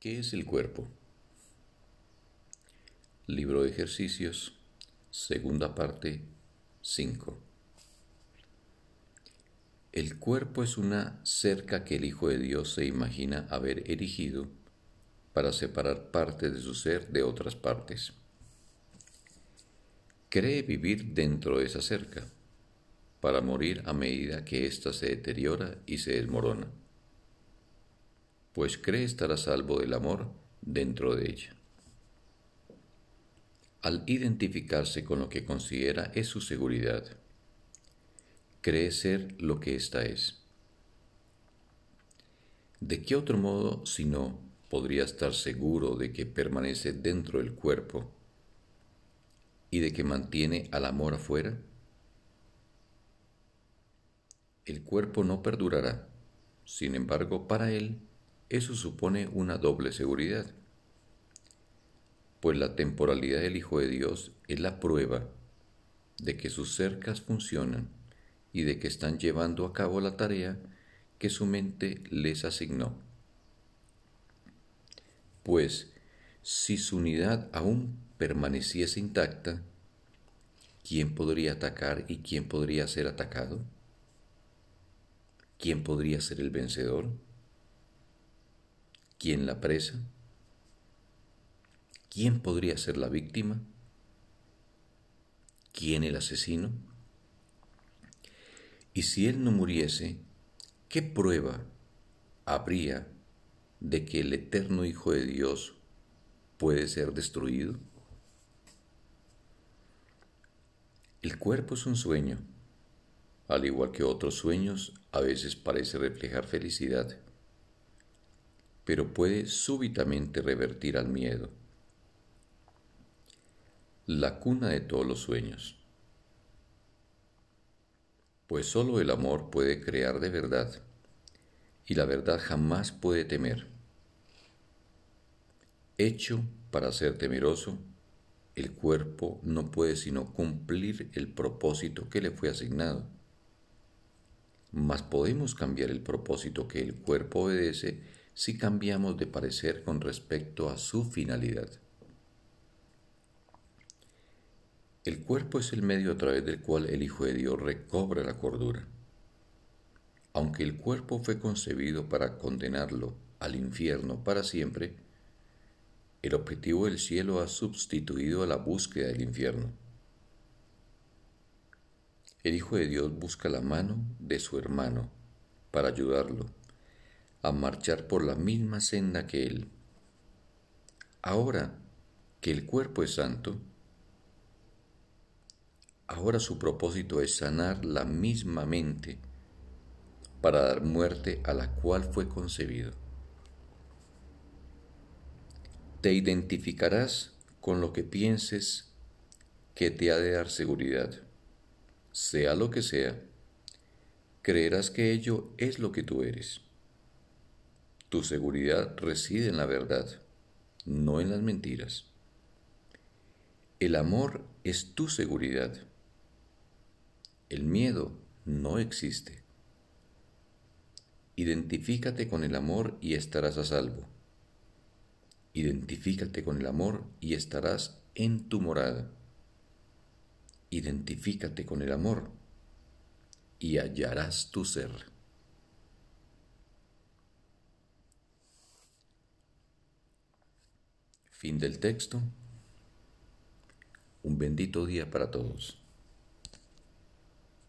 ¿Qué es el cuerpo? Libro de ejercicios, segunda parte, 5. El cuerpo es una cerca que el Hijo de Dios se imagina haber erigido para separar partes de su ser de otras partes. Cree vivir dentro de esa cerca, para morir a medida que ésta se deteriora y se desmorona pues cree estar a salvo del amor dentro de ella. Al identificarse con lo que considera es su seguridad, cree ser lo que ésta es. ¿De qué otro modo, si no, podría estar seguro de que permanece dentro del cuerpo y de que mantiene al amor afuera? El cuerpo no perdurará, sin embargo, para él eso supone una doble seguridad, pues la temporalidad del Hijo de Dios es la prueba de que sus cercas funcionan y de que están llevando a cabo la tarea que su mente les asignó. Pues si su unidad aún permaneciese intacta, ¿quién podría atacar y quién podría ser atacado? ¿Quién podría ser el vencedor? ¿Quién la presa? ¿Quién podría ser la víctima? ¿Quién el asesino? Y si él no muriese, ¿qué prueba habría de que el eterno Hijo de Dios puede ser destruido? El cuerpo es un sueño, al igual que otros sueños, a veces parece reflejar felicidad pero puede súbitamente revertir al miedo. La cuna de todos los sueños. Pues sólo el amor puede crear de verdad, y la verdad jamás puede temer. Hecho para ser temeroso, el cuerpo no puede sino cumplir el propósito que le fue asignado. Mas podemos cambiar el propósito que el cuerpo obedece si cambiamos de parecer con respecto a su finalidad. El cuerpo es el medio a través del cual el Hijo de Dios recobra la cordura. Aunque el cuerpo fue concebido para condenarlo al infierno para siempre, el objetivo del cielo ha sustituido a la búsqueda del infierno. El Hijo de Dios busca la mano de su hermano para ayudarlo a marchar por la misma senda que Él. Ahora que el cuerpo es santo, ahora su propósito es sanar la misma mente para dar muerte a la cual fue concebido. Te identificarás con lo que pienses que te ha de dar seguridad. Sea lo que sea, creerás que ello es lo que tú eres. Tu seguridad reside en la verdad, no en las mentiras. El amor es tu seguridad. El miedo no existe. Identifícate con el amor y estarás a salvo. Identifícate con el amor y estarás en tu morada. Identifícate con el amor y hallarás tu ser. Fin del texto. Un bendito día para todos.